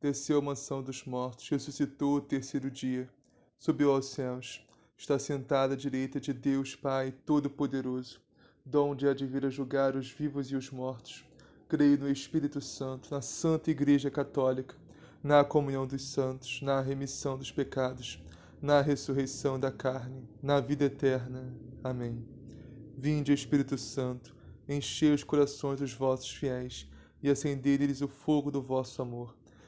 desceu à mansão dos mortos, ressuscitou o terceiro dia, subiu aos céus, está sentado à direita de Deus Pai Todo-Poderoso, donde há de vir a julgar os vivos e os mortos. Creio no Espírito Santo, na Santa Igreja Católica, na comunhão dos santos, na remissão dos pecados, na ressurreição da carne, na vida eterna. Amém. Vinde, Espírito Santo, enchei os corações dos vossos fiéis e acendei neles o fogo do vosso amor.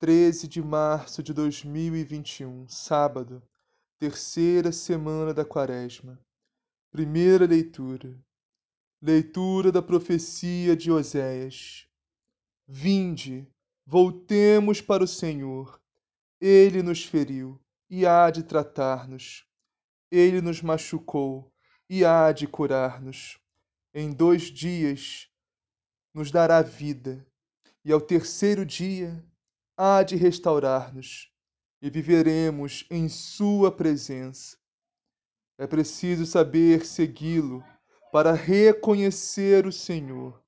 13 de março de 2021, sábado, terceira semana da Quaresma. Primeira leitura. Leitura da profecia de Oséias. Vinde, voltemos para o Senhor. Ele nos feriu e há de tratar-nos. Ele nos machucou e há de curar-nos. Em dois dias nos dará vida, e ao terceiro dia há de restaurar-nos e viveremos em Sua presença. É preciso saber segui-lo para reconhecer o Senhor.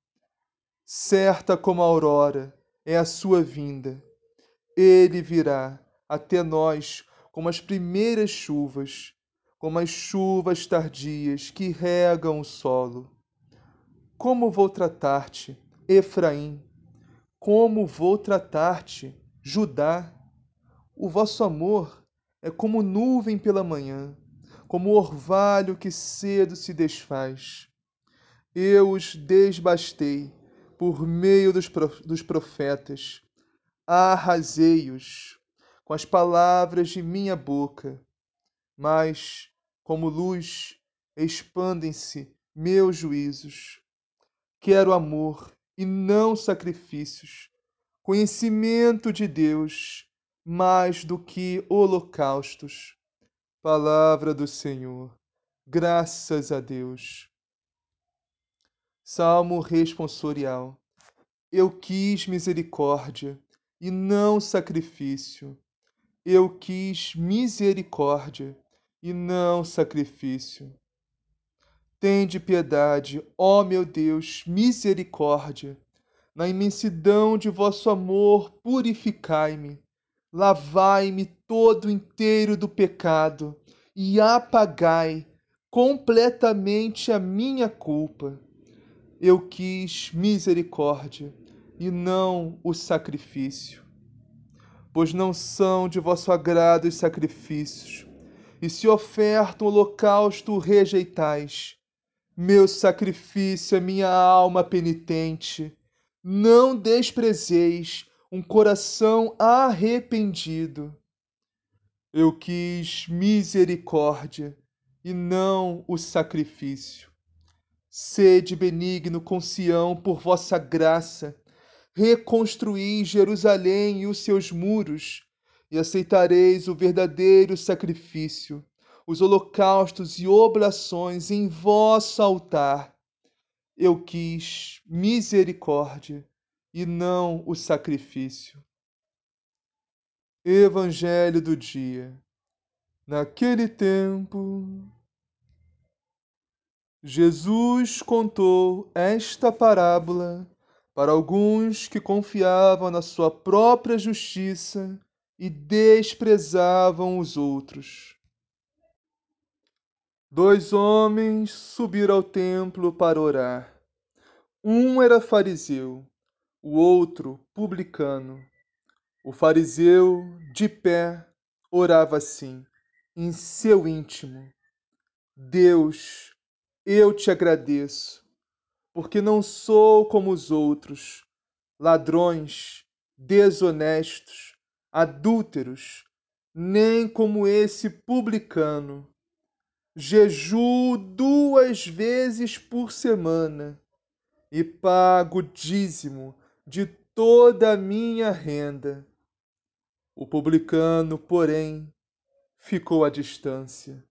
Certa como a aurora é a sua vinda. Ele virá até nós como as primeiras chuvas, como as chuvas tardias que regam o solo. Como vou tratar-te, Efraim? Como vou tratar-te, Judá? O vosso amor é como nuvem pela manhã, como orvalho que cedo se desfaz. Eu os desbastei por meio dos profetas, arrasei-os com as palavras de minha boca. Mas, como luz, expandem-se meus juízos. Quero amor e não sacrifícios, conhecimento de Deus mais do que holocaustos. Palavra do Senhor, graças a Deus. Salmo responsorial. Eu quis misericórdia e não sacrifício. Eu quis misericórdia e não sacrifício. Tende piedade, ó meu Deus, misericórdia. Na imensidão de vosso amor, purificai-me. Lavai-me todo inteiro do pecado e apagai completamente a minha culpa. Eu quis misericórdia e não o sacrifício. Pois não são de vosso agrado os sacrifícios, e se oferta um holocausto rejeitais. Meu sacrifício é minha alma penitente. Não desprezeis um coração arrependido. Eu quis misericórdia e não o sacrifício. Sede benigno com Sião por vossa graça. Reconstruí Jerusalém e os seus muros, e aceitareis o verdadeiro sacrifício os holocaustos e oblações em vosso altar. Eu quis misericórdia e não o sacrifício. Evangelho do dia. Naquele tempo, Jesus contou esta parábola para alguns que confiavam na sua própria justiça e desprezavam os outros. Dois homens subiram ao templo para orar. Um era fariseu, o outro publicano. O fariseu, de pé, orava assim: em seu íntimo: Deus, eu te agradeço, porque não sou como os outros, ladrões, desonestos, adúlteros, nem como esse publicano. Jejuo duas vezes por semana e pago dízimo de toda a minha renda. O publicano, porém, ficou à distância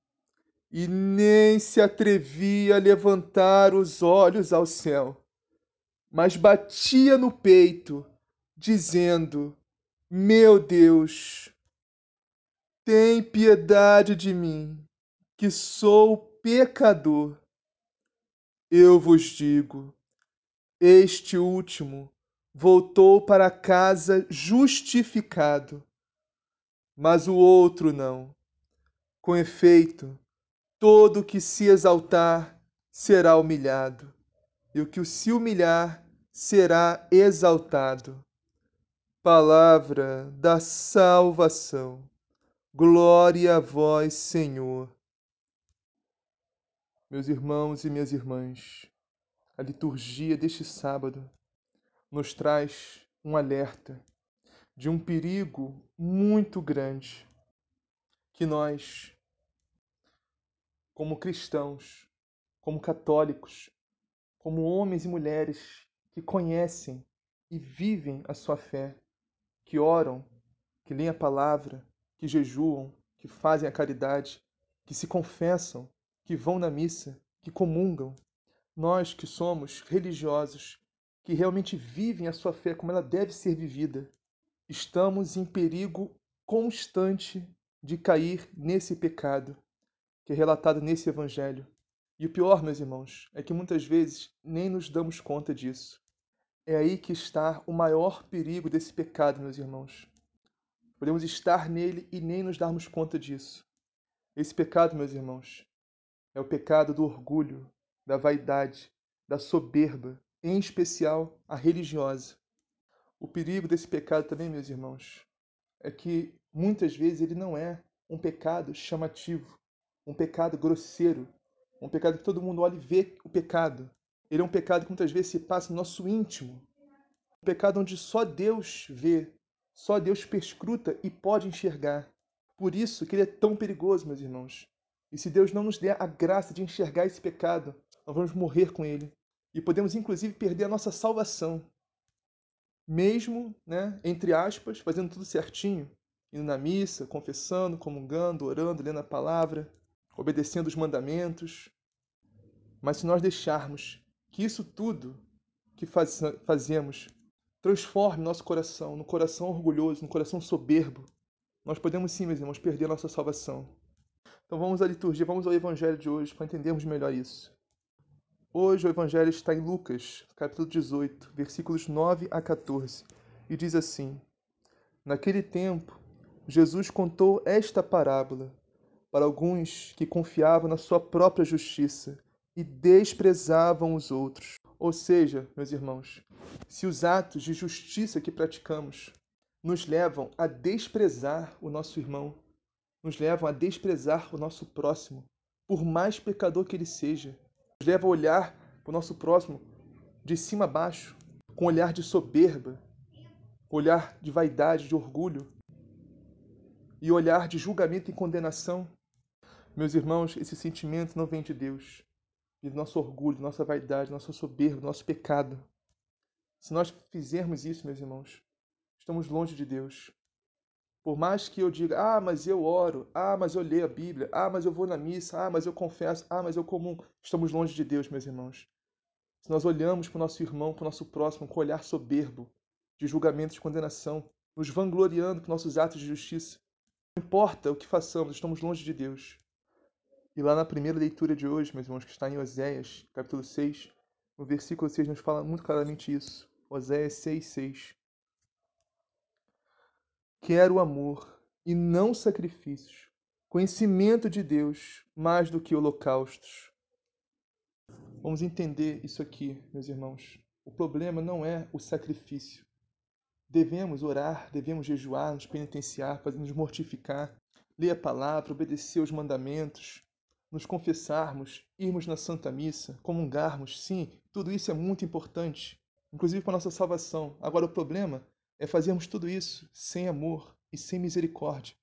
e nem se atrevia a levantar os olhos ao céu, mas batia no peito, dizendo: Meu Deus, tem piedade de mim, que sou pecador. Eu vos digo: este último voltou para casa justificado, mas o outro não. Com efeito, todo que se exaltar será humilhado, e o que se humilhar será exaltado. Palavra da salvação. Glória a vós, Senhor. Meus irmãos e minhas irmãs, a liturgia deste sábado nos traz um alerta de um perigo muito grande que nós, como cristãos, como católicos, como homens e mulheres que conhecem e vivem a sua fé, que oram, que leem a palavra, que jejuam, que fazem a caridade, que se confessam, que vão na missa, que comungam, nós que somos religiosos, que realmente vivem a sua fé como ela deve ser vivida, estamos em perigo constante de cair nesse pecado que é relatado nesse evangelho. E o pior, meus irmãos, é que muitas vezes nem nos damos conta disso. É aí que está o maior perigo desse pecado, meus irmãos. Podemos estar nele e nem nos darmos conta disso. Esse pecado, meus irmãos, é o pecado do orgulho, da vaidade, da soberba, em especial a religiosa. O perigo desse pecado também, meus irmãos, é que muitas vezes ele não é um pecado chamativo, um pecado grosseiro, um pecado que todo mundo olha e vê o pecado. Ele é um pecado que muitas vezes se passa no nosso íntimo. Um pecado onde só Deus vê, só Deus perscruta e pode enxergar. Por isso que ele é tão perigoso, meus irmãos. E se Deus não nos der a graça de enxergar esse pecado, nós vamos morrer com ele. E podemos, inclusive, perder a nossa salvação. Mesmo, né, entre aspas, fazendo tudo certinho, indo na missa, confessando, comungando, orando, lendo a palavra, obedecendo os mandamentos. Mas se nós deixarmos que isso tudo que faz, fazemos transforme nosso coração, no coração orgulhoso, no coração soberbo, nós podemos sim, meus irmãos, perder a nossa salvação. Então vamos à liturgia, vamos ao evangelho de hoje para entendermos melhor isso. Hoje o evangelho está em Lucas, capítulo 18, versículos 9 a 14, e diz assim: Naquele tempo, Jesus contou esta parábola para alguns que confiavam na sua própria justiça e desprezavam os outros. Ou seja, meus irmãos, se os atos de justiça que praticamos nos levam a desprezar o nosso irmão, nos levam a desprezar o nosso próximo, por mais pecador que ele seja, nos leva a olhar para o nosso próximo de cima a baixo, com olhar de soberba, olhar de vaidade, de orgulho e olhar de julgamento e condenação. Meus irmãos, esse sentimento não vem de Deus, e do nosso orgulho, nossa vaidade, nossa soberba, nosso pecado. Se nós fizermos isso, meus irmãos, estamos longe de Deus. Por mais que eu diga, ah, mas eu oro, ah, mas eu leio a Bíblia, ah, mas eu vou na missa, ah, mas eu confesso, ah, mas eu comum, estamos longe de Deus, meus irmãos. Se nós olhamos para o nosso irmão, para o nosso próximo, com olhar soberbo, de julgamento, de condenação, nos vangloriando por nossos atos de justiça, não importa o que façamos, estamos longe de Deus. E lá na primeira leitura de hoje, meus irmãos, que está em Oséias, capítulo 6, no versículo 6 nos fala muito claramente isso. Oséias 6, 6. Quero amor e não sacrifícios, conhecimento de Deus mais do que holocaustos. Vamos entender isso aqui, meus irmãos. O problema não é o sacrifício. Devemos orar, devemos jejuar, nos penitenciar, nos mortificar, ler a palavra, obedecer os mandamentos, nos confessarmos, irmos na Santa Missa, comungarmos, sim, tudo isso é muito importante, inclusive para a nossa salvação. Agora, o problema é fazermos tudo isso sem amor e sem misericórdia,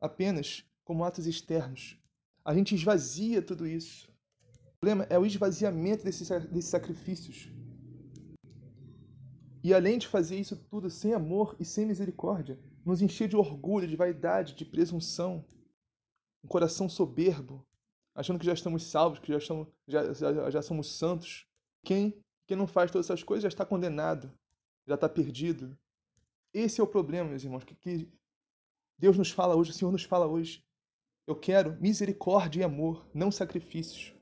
apenas como atos externos. A gente esvazia tudo isso. O problema é o esvaziamento desses, desses sacrifícios. E além de fazer isso tudo sem amor e sem misericórdia, nos encher de orgulho, de vaidade, de presunção, um coração soberbo, achando que já estamos salvos, que já, estamos, já, já, já somos santos. Quem, quem não faz todas essas coisas já está condenado, já está perdido. Esse é o problema, meus irmãos, que, que Deus nos fala hoje, o Senhor nos fala hoje. Eu quero misericórdia e amor, não sacrifícios.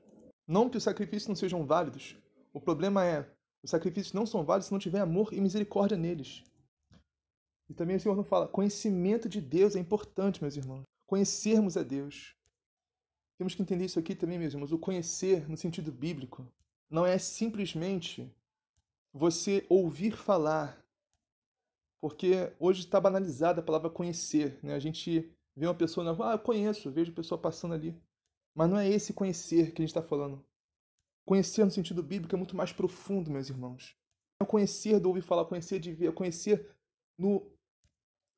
Não que os sacrifícios não sejam válidos. O problema é, os sacrifícios não são válidos se não tiver amor e misericórdia neles. E também o Senhor não fala, conhecimento de Deus é importante, meus irmãos. Conhecermos a Deus. Temos que entender isso aqui também, meus irmãos. O conhecer, no sentido bíblico, não é simplesmente você ouvir falar. Porque hoje está banalizada a palavra conhecer. Né? A gente vê uma pessoa na rua, ah, eu conheço, vejo a pessoa passando ali. Mas não é esse conhecer que a gente está falando. Conhecer no sentido bíblico é muito mais profundo, meus irmãos. É conhecer do ouvir falar, conhecer de ver, conhecer no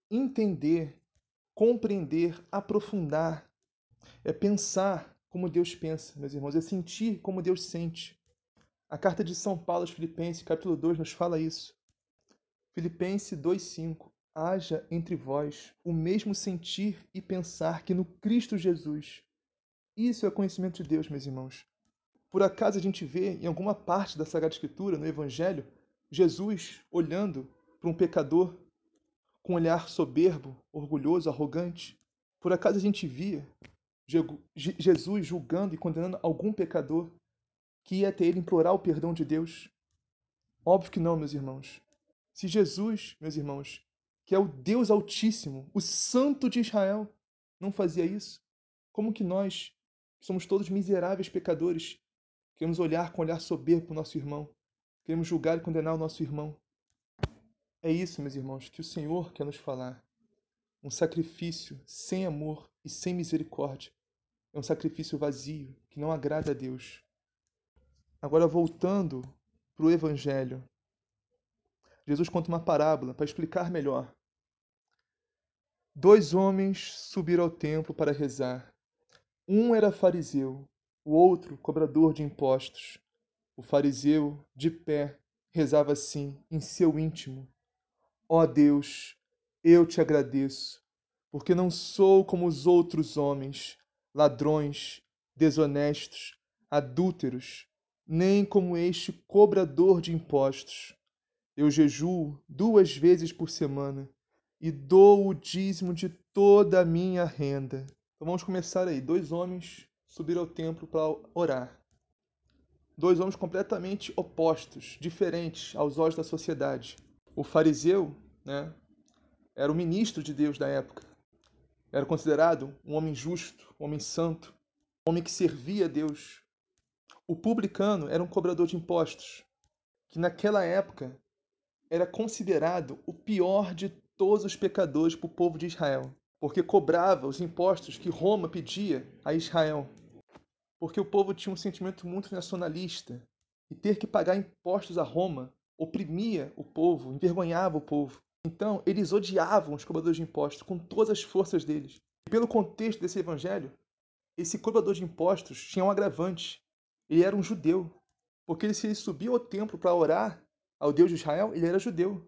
entender, compreender, aprofundar é pensar como Deus pensa, meus irmãos, é sentir como Deus sente. A carta de São Paulo aos Filipenses, capítulo 2, nos fala isso. Filipenses 2,5 Haja entre vós o mesmo sentir e pensar que no Cristo Jesus. Isso é conhecimento de Deus, meus irmãos. Por acaso a gente vê em alguma parte da Sagrada Escritura, no Evangelho, Jesus olhando para um pecador com um olhar soberbo, orgulhoso, arrogante? Por acaso a gente via Jesus julgando e condenando algum pecador que ia até ele implorar o perdão de Deus? Óbvio que não, meus irmãos. Se Jesus, meus irmãos, que é o Deus Altíssimo, o Santo de Israel, não fazia isso, como que nós, que somos todos miseráveis pecadores, queremos olhar com olhar soberbo o nosso irmão, queremos julgar e condenar o nosso irmão? É isso, meus irmãos, que o Senhor quer nos falar. Um sacrifício sem amor e sem misericórdia é um sacrifício vazio que não agrada a Deus. Agora, voltando para o Evangelho, Jesus conta uma parábola para explicar melhor. Dois homens subiram ao templo para rezar. Um era fariseu, o outro cobrador de impostos. O fariseu, de pé, rezava assim, em seu íntimo: Ó oh Deus, eu te agradeço, porque não sou como os outros homens ladrões, desonestos, adúlteros, nem como este cobrador de impostos. Eu jejuo duas vezes por semana e dou o dízimo de toda a minha renda. Então vamos começar aí. Dois homens subiram ao templo para orar. Dois homens completamente opostos, diferentes aos olhos da sociedade. O fariseu, né, era o ministro de Deus da época. Era considerado um homem justo, um homem santo, um homem que servia a Deus. O publicano era um cobrador de impostos, que naquela época era considerado o pior de todos os pecadores para o povo de Israel, porque cobrava os impostos que Roma pedia a Israel. Porque o povo tinha um sentimento muito nacionalista e ter que pagar impostos a Roma oprimia o povo, envergonhava o povo. Então, eles odiavam os cobradores de impostos com todas as forças deles. E pelo contexto desse evangelho, esse cobrador de impostos tinha um agravante. Ele era um judeu. Porque se ele subia ao templo para orar ao Deus de Israel, ele era judeu.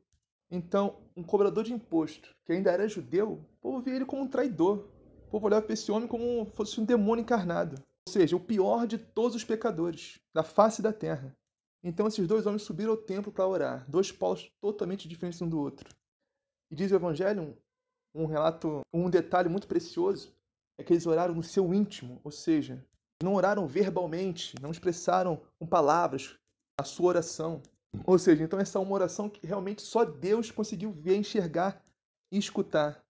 Então, um cobrador de imposto, que ainda era judeu, o povo via ele como um traidor. O povo olhava para esse homem como se fosse um demônio encarnado. Ou seja, o pior de todos os pecadores da face da terra. Então, esses dois homens subiram ao templo para orar, dois polos totalmente diferentes um do outro. E diz o Evangelho, um relato, um detalhe muito precioso, é que eles oraram no seu íntimo, ou seja, não oraram verbalmente, não expressaram com palavras a sua oração. Ou seja, então essa é uma oração que realmente só Deus conseguiu ver, enxergar e escutar.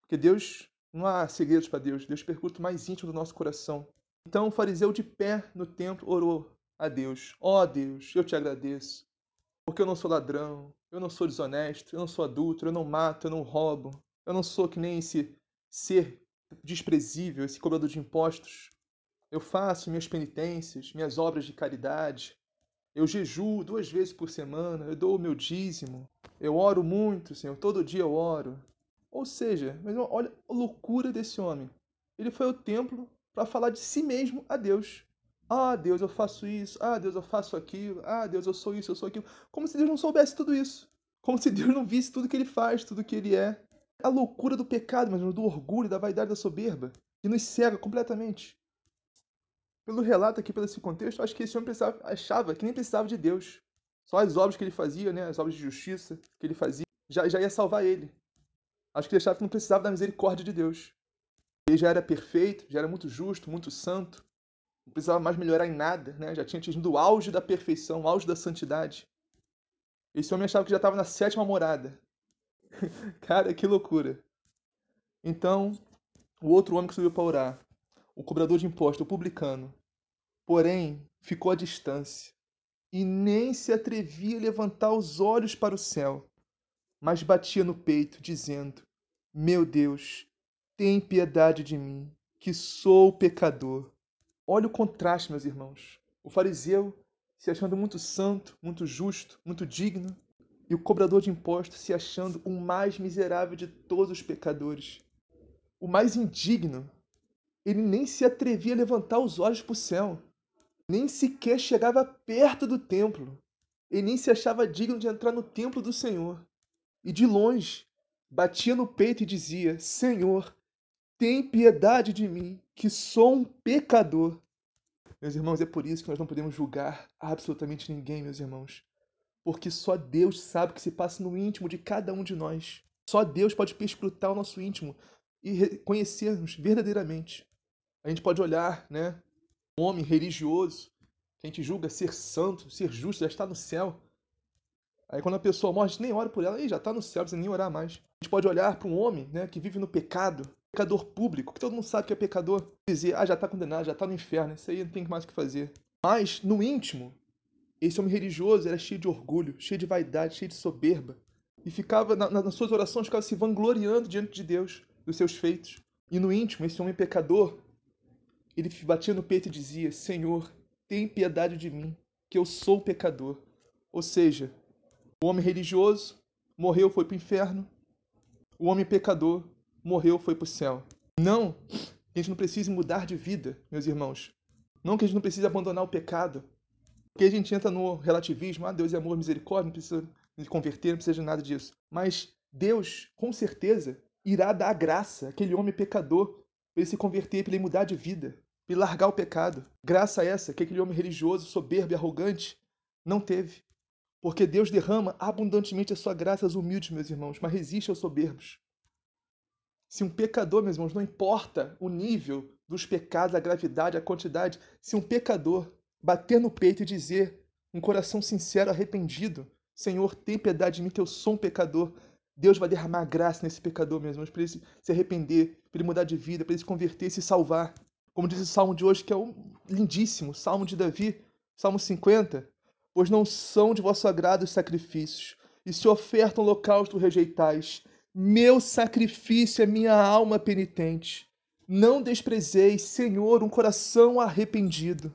Porque Deus, não há segredos para Deus, Deus pergunta o mais íntimo do nosso coração. Então o fariseu de pé no templo orou a Deus: Ó oh, Deus, eu te agradeço, porque eu não sou ladrão, eu não sou desonesto, eu não sou adulto, eu não mato, eu não roubo. Eu não sou que nem esse ser desprezível, esse cobrador de impostos. Eu faço minhas penitências, minhas obras de caridade. Eu jejuo duas vezes por semana, eu dou o meu dízimo. Eu oro muito, Senhor, todo dia eu oro. Ou seja, olha a loucura desse homem. Ele foi ao templo para falar de si mesmo a Deus. Ah, Deus, eu faço isso. Ah, Deus, eu faço aquilo. Ah, Deus, eu sou isso, eu sou aquilo. Como se Deus não soubesse tudo isso. Como se Deus não visse tudo que ele faz, tudo que ele é. A loucura do pecado, mas do orgulho, da vaidade, da soberba, que nos cega completamente. Pelo relato aqui, pelo esse contexto, acho que esse homem precisava, achava que nem precisava de Deus. Só as obras que ele fazia, né, as obras de justiça que ele fazia, já, já ia salvar ele. Acho que ele achava que não precisava da misericórdia de Deus. Ele já era perfeito, já era muito justo, muito santo, não precisava mais melhorar em nada, né? já tinha atingido o auge da perfeição, o auge da santidade. Esse homem achava que já estava na sétima morada. Cara, que loucura. Então, o outro homem que subiu para orar, o cobrador de imposto, o publicano, porém ficou à distância e nem se atrevia a levantar os olhos para o céu, mas batia no peito, dizendo: Meu Deus, tem piedade de mim, que sou pecador. Olha o contraste, meus irmãos. O fariseu se achando muito santo, muito justo, muito digno, e o cobrador de impostos se achando o mais miserável de todos os pecadores. O mais indigno. Ele nem se atrevia a levantar os olhos para o céu, nem sequer chegava perto do templo. Ele nem se achava digno de entrar no templo do Senhor. E de longe, batia no peito e dizia: Senhor, tem piedade de mim, que sou um pecador. Meus irmãos, é por isso que nós não podemos julgar absolutamente ninguém, meus irmãos. Porque só Deus sabe o que se passa no íntimo de cada um de nós. Só Deus pode perscrutar o nosso íntimo e conhecer-nos verdadeiramente. A gente pode olhar, né? Um homem religioso, que a gente julga ser santo, ser justo, já está no céu. Aí quando a pessoa morre, a gente nem ora por ela, e já está no céu, não precisa nem orar mais. A gente pode olhar para um homem né, que vive no pecado, pecador público, que todo mundo sabe que é pecador, dizer, ah, já está condenado, já está no inferno, isso aí não tem mais o que fazer. Mas, no íntimo, esse homem religioso era cheio de orgulho, cheio de vaidade, cheio de soberba. E ficava, na, nas suas orações, ficava se vangloriando diante de Deus, dos seus feitos. E no íntimo, esse homem pecador, ele batia no peito e dizia: Senhor, tem piedade de mim, que eu sou pecador. Ou seja, o homem religioso morreu, foi para o inferno. O homem pecador morreu, foi para o céu. Não que a gente não precise mudar de vida, meus irmãos. Não que a gente não precise abandonar o pecado. Porque a gente entra no relativismo, ah, Deus é amor, misericórdia, não precisa me converter, não precisa de nada disso. Mas Deus, com certeza, irá dar graça àquele homem pecador para ele se converter, para ele mudar de vida, para ele largar o pecado. Graça essa que aquele homem religioso, soberbo e arrogante não teve. Porque Deus derrama abundantemente a sua graça aos humildes, meus irmãos, mas resiste aos soberbos. Se um pecador, meus irmãos, não importa o nível dos pecados, a gravidade, a quantidade, se um pecador bater no peito e dizer, um coração sincero, arrependido, Senhor, tem piedade de mim que eu sou um pecador, Deus vai derramar graça nesse pecador, meus irmãos, para ele se arrepender, para ele mudar de vida, para ele se converter e se salvar. Como diz o salmo de hoje, que é um lindíssimo, salmo de Davi, salmo 50. Pois não são de vosso agrado os sacrifícios, e se oferta um holocausto rejeitais. Meu sacrifício é minha alma penitente. Não desprezeis, Senhor, um coração arrependido.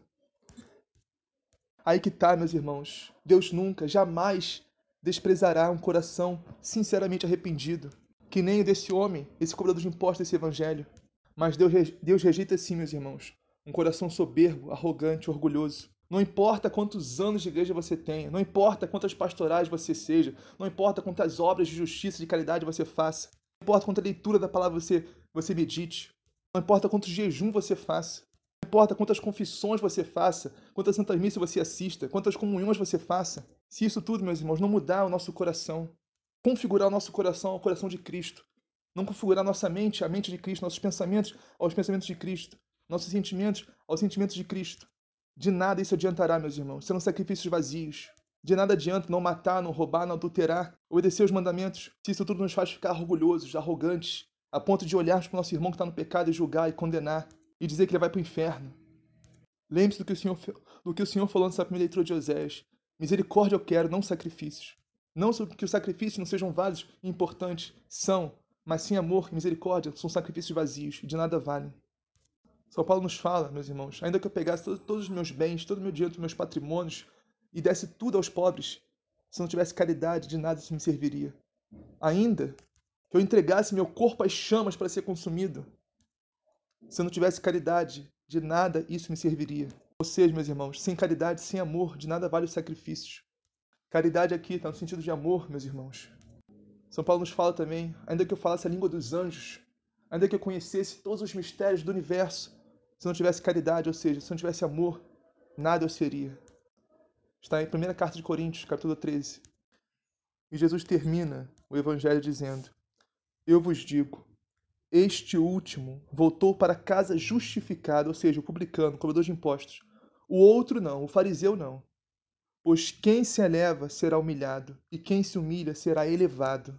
Aí que tá, meus irmãos. Deus nunca, jamais desprezará um coração sinceramente arrependido, que nem o desse homem, esse cobrador de impostos desse evangelho. Mas Deus, Deus rejeita sim, meus irmãos, um coração soberbo, arrogante, orgulhoso. Não importa quantos anos de igreja você tenha, não importa quantas pastorais você seja, não importa quantas obras de justiça, de caridade você faça, não importa quanta leitura da palavra você, você medite, não importa quanto jejum você faça, não importa quantas confissões você faça, quantas santas missas você assista, quantas comunhões você faça. Se isso tudo, meus irmãos, não mudar o nosso coração, configurar o nosso coração ao coração de Cristo, não configurar nossa mente à mente de Cristo, nossos pensamentos aos pensamentos de Cristo, nossos sentimentos aos sentimentos de Cristo, de nada isso adiantará, meus irmãos, serão sacrifícios vazios. De nada adianta não matar, não roubar, não adulterar, obedecer os mandamentos, se isso tudo nos faz ficar orgulhosos, arrogantes, a ponto de olharmos para o nosso irmão que está no pecado e julgar e condenar, e dizer que ele vai para o inferno. Lembre-se do, que o Senhor, do que o Senhor falou nessa primeira leitura de Oséias. Misericórdia eu quero, não sacrifícios. Não que os sacrifícios não sejam válidos e importantes, são, mas sem amor e misericórdia são sacrifícios vazios e de nada valem. São Paulo nos fala, meus irmãos, ainda que eu pegasse todos, todos os meus bens, todo o meu dinheiro, meus patrimônios e desse tudo aos pobres, se não tivesse caridade, de nada isso me serviria. Ainda que eu entregasse meu corpo às chamas para ser consumido, se não tivesse caridade, de nada isso me serviria. Seja, meus irmãos, sem caridade, sem amor, de nada vale os sacrifícios. Caridade aqui está no sentido de amor, meus irmãos. São Paulo nos fala também, ainda que eu falasse a língua dos anjos, ainda que eu conhecesse todos os mistérios do universo, se não tivesse caridade, ou seja, se não tivesse amor, nada eu seria. Está em 1 Carta de Coríntios, capítulo 13. E Jesus termina o evangelho dizendo: Eu vos digo, este último voltou para casa justificado, ou seja, o publicano, o cobrador de impostos. O outro não, o fariseu não. Pois quem se eleva será humilhado, e quem se humilha será elevado.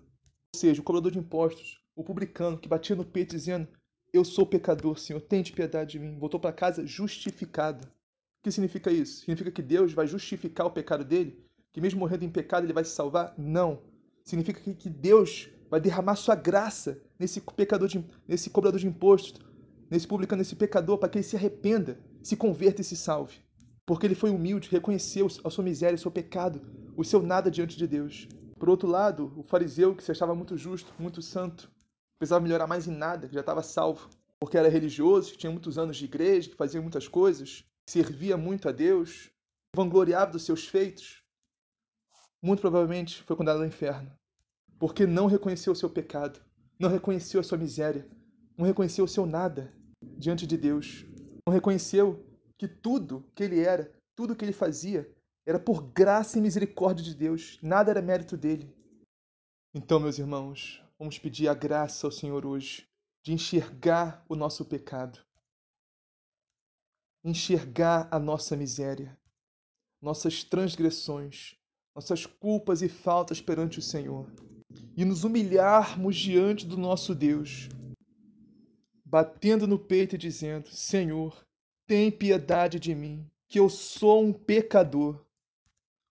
Ou seja, o cobrador de impostos, o publicano que batia no peito dizendo: Eu sou pecador, Senhor, tente piedade de mim. Voltou para casa justificado. O que significa isso? Significa que Deus vai justificar o pecado dele? Que mesmo morrendo em pecado ele vai se salvar? Não. Significa que Deus vai derramar sua graça nesse pecador, de, nesse cobrador de impostos, nesse publicano, nesse pecador, para que ele se arrependa, se converta e se salve. Porque ele foi humilde, reconheceu a sua miséria, o seu pecado, o seu nada diante de Deus. Por outro lado, o fariseu, que se achava muito justo, muito santo, precisava melhorar mais em nada, que já estava salvo, porque era religioso, que tinha muitos anos de igreja, que fazia muitas coisas, servia muito a Deus, vangloriava dos seus feitos, muito provavelmente foi condenado ao inferno, porque não reconheceu o seu pecado, não reconheceu a sua miséria, não reconheceu o seu nada diante de Deus, não reconheceu que tudo que ele era, tudo que ele fazia, era por graça e misericórdia de Deus, nada era mérito dele. Então, meus irmãos, vamos pedir a graça ao Senhor hoje de enxergar o nosso pecado, enxergar a nossa miséria, nossas transgressões, nossas culpas e faltas perante o Senhor e nos humilharmos diante do nosso Deus, batendo no peito e dizendo: Senhor, tem piedade de mim, que eu sou um pecador.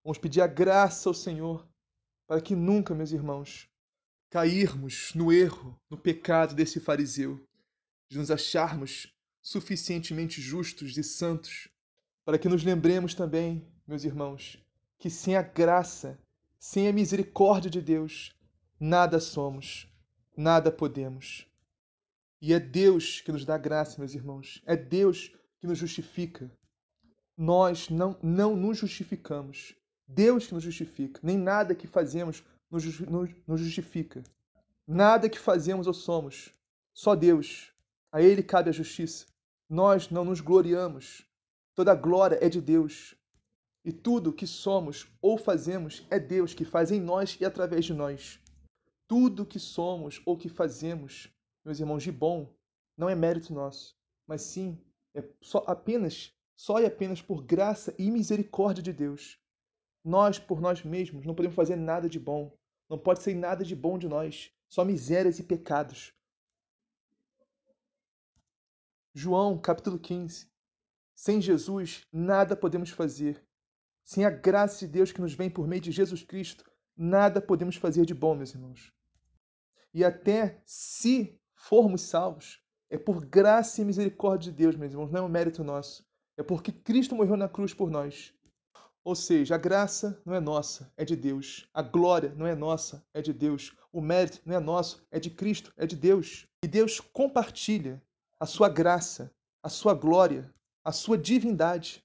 Vamos pedir a graça ao Senhor para que nunca, meus irmãos, cairmos no erro, no pecado desse fariseu, de nos acharmos suficientemente justos e santos, para que nos lembremos também, meus irmãos, que sem a graça, sem a misericórdia de Deus, nada somos, nada podemos. E é Deus que nos dá graça, meus irmãos. É Deus que nos justifica. Nós não, não nos justificamos. Deus que nos justifica. Nem nada que fazemos nos, nos, nos justifica. Nada que fazemos ou somos. Só Deus. A Ele cabe a justiça. Nós não nos gloriamos. Toda a glória é de Deus. E tudo que somos ou fazemos é Deus que faz em nós e através de nós. Tudo que somos ou que fazemos, meus irmãos, de bom, não é mérito nosso, mas sim é só apenas, só e apenas por graça e misericórdia de Deus. Nós, por nós mesmos, não podemos fazer nada de bom. Não pode ser nada de bom de nós, só misérias e pecados. João, capítulo 15. Sem Jesus, nada podemos fazer. Sem a graça de Deus que nos vem por meio de Jesus Cristo, nada podemos fazer de bom, meus irmãos. E até se formos salvos, é por graça e misericórdia de Deus, meus irmãos, não é um mérito nosso. É porque Cristo morreu na cruz por nós. Ou seja, a graça não é nossa, é de Deus. A glória não é nossa, é de Deus. O mérito não é nosso, é de Cristo, é de Deus. E Deus compartilha a sua graça, a sua glória, a sua divindade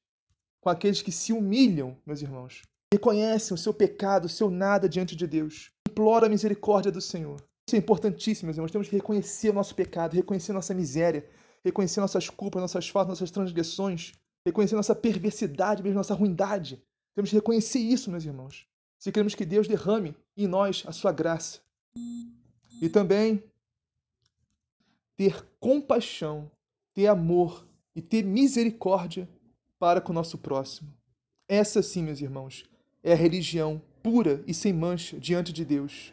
com aqueles que se humilham, meus irmãos. Reconhecem o seu pecado, o seu nada diante de Deus. Implora a misericórdia do Senhor. Isso é importantíssimo, meus irmãos. Temos que reconhecer o nosso pecado, reconhecer nossa miséria, reconhecer nossas culpas, nossas faltas, nossas transgressões, reconhecer nossa perversidade, mesmo nossa ruindade. Temos que reconhecer isso, meus irmãos. Se queremos que Deus derrame em nós a sua graça. E também ter compaixão, ter amor e ter misericórdia para com o nosso próximo. Essa sim, meus irmãos, é a religião pura e sem mancha diante de Deus.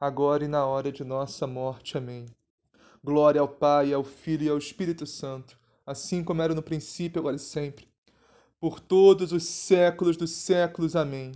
agora e na hora de nossa morte. Amém. Glória ao Pai, ao Filho e ao Espírito Santo, assim como era no princípio, agora e sempre, por todos os séculos dos séculos. Amém.